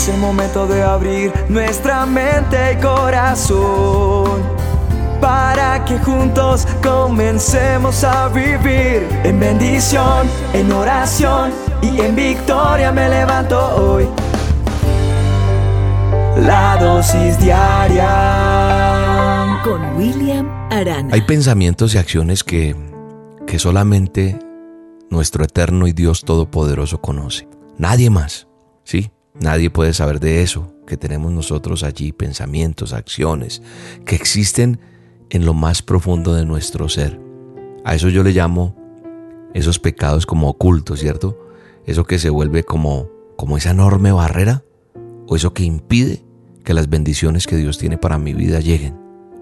Es el momento de abrir nuestra mente y corazón para que juntos comencemos a vivir en bendición, en oración y en victoria me levanto hoy. La dosis diaria con William Arana. Hay pensamientos y acciones que, que solamente nuestro eterno y Dios Todopoderoso conoce. Nadie más, ¿sí? Nadie puede saber de eso que tenemos nosotros allí, pensamientos, acciones, que existen en lo más profundo de nuestro ser. A eso yo le llamo esos pecados como ocultos, ¿cierto? Eso que se vuelve como, como esa enorme barrera o eso que impide que las bendiciones que Dios tiene para mi vida lleguen.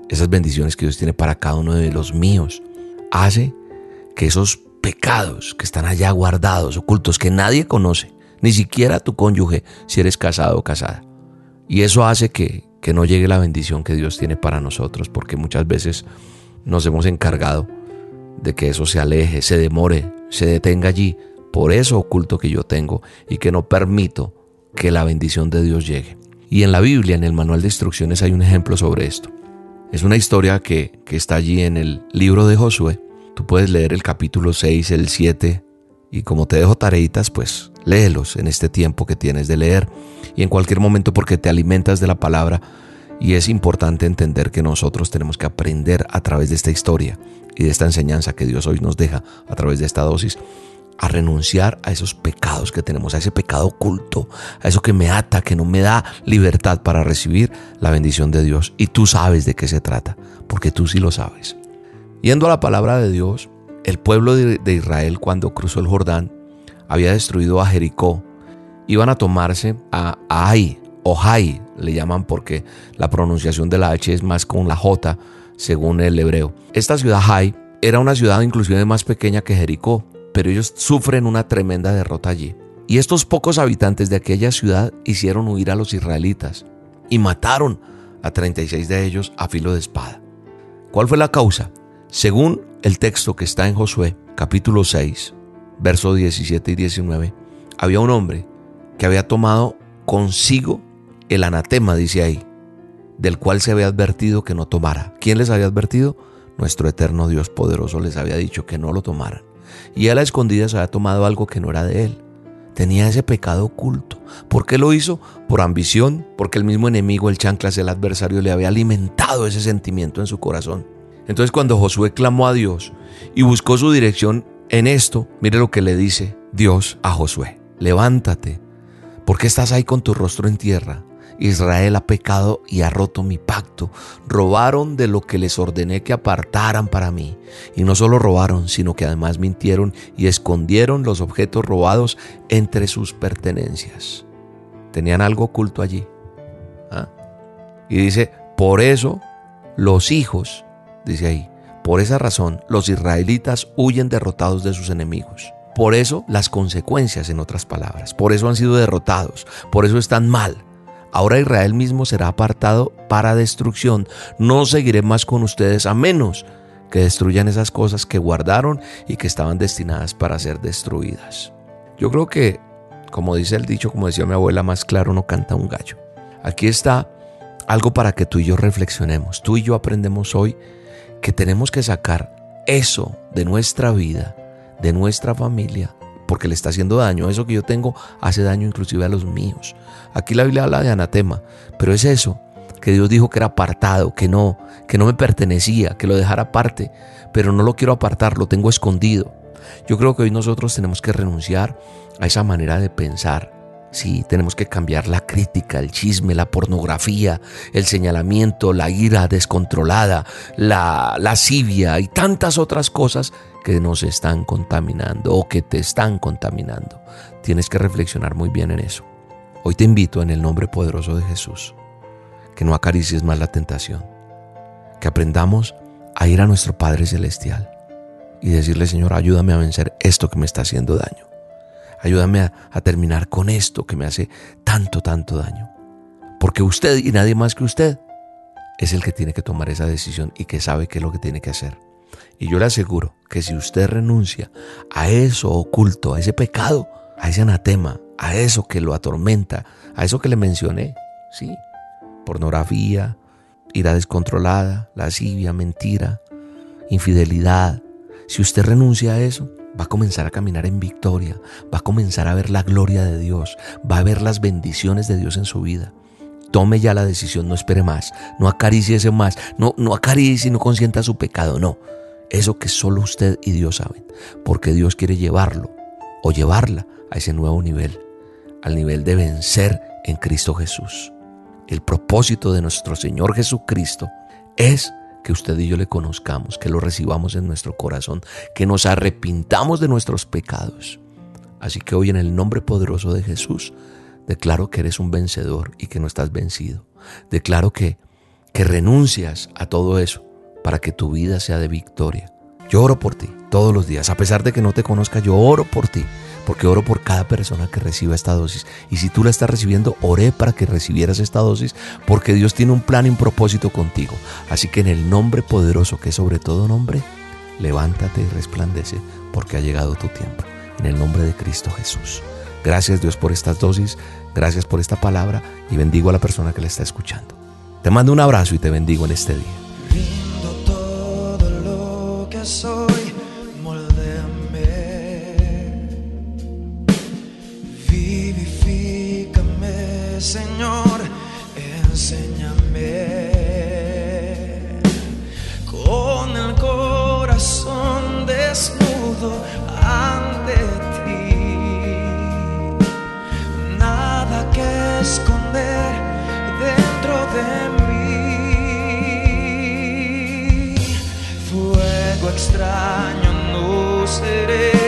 Esas bendiciones que Dios tiene para cada uno de los míos. Hace que esos pecados que están allá guardados, ocultos, que nadie conoce, ni siquiera tu cónyuge si eres casado o casada. Y eso hace que, que no llegue la bendición que Dios tiene para nosotros, porque muchas veces nos hemos encargado de que eso se aleje, se demore, se detenga allí, por eso oculto que yo tengo y que no permito que la bendición de Dios llegue. Y en la Biblia, en el manual de instrucciones, hay un ejemplo sobre esto. Es una historia que, que está allí en el libro de Josué. Tú puedes leer el capítulo 6, el 7, y como te dejo tareitas, pues léelos en este tiempo que tienes de leer y en cualquier momento porque te alimentas de la palabra y es importante entender que nosotros tenemos que aprender a través de esta historia y de esta enseñanza que Dios hoy nos deja a través de esta dosis a renunciar a esos pecados que tenemos, a ese pecado oculto, a eso que me ata, que no me da libertad para recibir la bendición de Dios. Y tú sabes de qué se trata, porque tú sí lo sabes. Yendo a la palabra de Dios, el pueblo de Israel cuando cruzó el Jordán había destruido a Jericó. Iban a tomarse a Ai o Jai, le llaman porque la pronunciación de la H es más con la J según el hebreo. Esta ciudad Jai era una ciudad inclusive más pequeña que Jericó, pero ellos sufren una tremenda derrota allí. Y estos pocos habitantes de aquella ciudad hicieron huir a los israelitas y mataron a 36 de ellos a filo de espada. ¿Cuál fue la causa? Según el texto que está en Josué, capítulo 6, versos 17 y 19, había un hombre que había tomado consigo el anatema, dice ahí, del cual se había advertido que no tomara. ¿Quién les había advertido? Nuestro eterno Dios poderoso les había dicho que no lo tomaran. Y a escondidas había tomado algo que no era de él. Tenía ese pecado oculto. ¿Por qué lo hizo? Por ambición, porque el mismo enemigo, el chanclas, el adversario, le había alimentado ese sentimiento en su corazón. Entonces cuando Josué clamó a Dios y buscó su dirección en esto, mire lo que le dice Dios a Josué. Levántate, porque estás ahí con tu rostro en tierra. Israel ha pecado y ha roto mi pacto. Robaron de lo que les ordené que apartaran para mí. Y no solo robaron, sino que además mintieron y escondieron los objetos robados entre sus pertenencias. Tenían algo oculto allí. ¿Ah? Y dice, por eso los hijos dice ahí. Por esa razón, los israelitas huyen derrotados de sus enemigos. Por eso las consecuencias, en otras palabras. Por eso han sido derrotados. Por eso están mal. Ahora Israel mismo será apartado para destrucción. No seguiré más con ustedes a menos que destruyan esas cosas que guardaron y que estaban destinadas para ser destruidas. Yo creo que, como dice el dicho, como decía mi abuela, más claro no canta un gallo. Aquí está algo para que tú y yo reflexionemos. Tú y yo aprendemos hoy que tenemos que sacar eso de nuestra vida, de nuestra familia, porque le está haciendo daño. Eso que yo tengo hace daño inclusive a los míos. Aquí la Biblia habla de anatema, pero es eso que Dios dijo que era apartado, que no, que no me pertenecía, que lo dejara aparte, pero no lo quiero apartar, lo tengo escondido. Yo creo que hoy nosotros tenemos que renunciar a esa manera de pensar, Sí, tenemos que cambiar la crítica, el chisme, la pornografía, el señalamiento, la ira descontrolada, la lascivia y tantas otras cosas que nos están contaminando o que te están contaminando. Tienes que reflexionar muy bien en eso. Hoy te invito en el nombre poderoso de Jesús que no acaricies más la tentación, que aprendamos a ir a nuestro Padre Celestial y decirle, Señor, ayúdame a vencer esto que me está haciendo daño. Ayúdame a, terminar con esto que me hace tanto, tanto daño. Porque usted y nadie más que usted es el que tiene que tomar esa decisión y que sabe qué es lo que tiene que hacer. Y yo le aseguro que si usted renuncia a eso oculto, a ese pecado, a ese anatema, a eso que lo atormenta, a eso que le mencioné, sí, pornografía, ira descontrolada, lascivia, mentira, infidelidad. Si usted renuncia a eso, va a comenzar a caminar en victoria, va a comenzar a ver la gloria de Dios, va a ver las bendiciones de Dios en su vida. Tome ya la decisión, no espere más, no acaricie ese más, no, no acaricie y no consienta su pecado, no. Eso que solo usted y Dios saben, porque Dios quiere llevarlo o llevarla a ese nuevo nivel, al nivel de vencer en Cristo Jesús. El propósito de nuestro Señor Jesucristo es que usted y yo le conozcamos, que lo recibamos en nuestro corazón, que nos arrepintamos de nuestros pecados. Así que hoy en el nombre poderoso de Jesús, declaro que eres un vencedor y que no estás vencido. Declaro que, que renuncias a todo eso para que tu vida sea de victoria. Yo oro por ti todos los días, a pesar de que no te conozca, yo oro por ti porque oro por cada persona que reciba esta dosis. Y si tú la estás recibiendo, oré para que recibieras esta dosis, porque Dios tiene un plan y un propósito contigo. Así que en el nombre poderoso, que es sobre todo nombre, levántate y resplandece, porque ha llegado tu tiempo. En el nombre de Cristo Jesús. Gracias Dios por estas dosis, gracias por esta palabra y bendigo a la persona que la está escuchando. Te mando un abrazo y te bendigo en este día. Enséñame con el corazón desnudo ante ti. Nada que esconder dentro de mí. Fuego extraño no seré.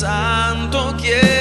Santo quiero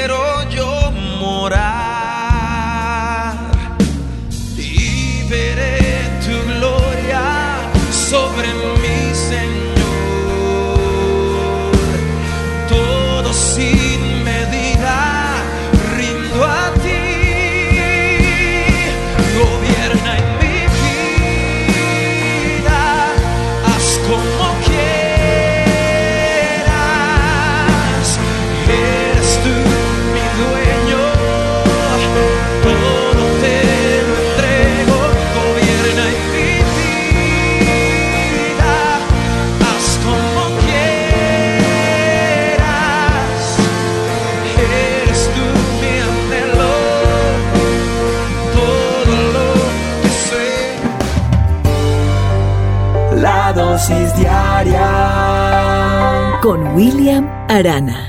con William Arana.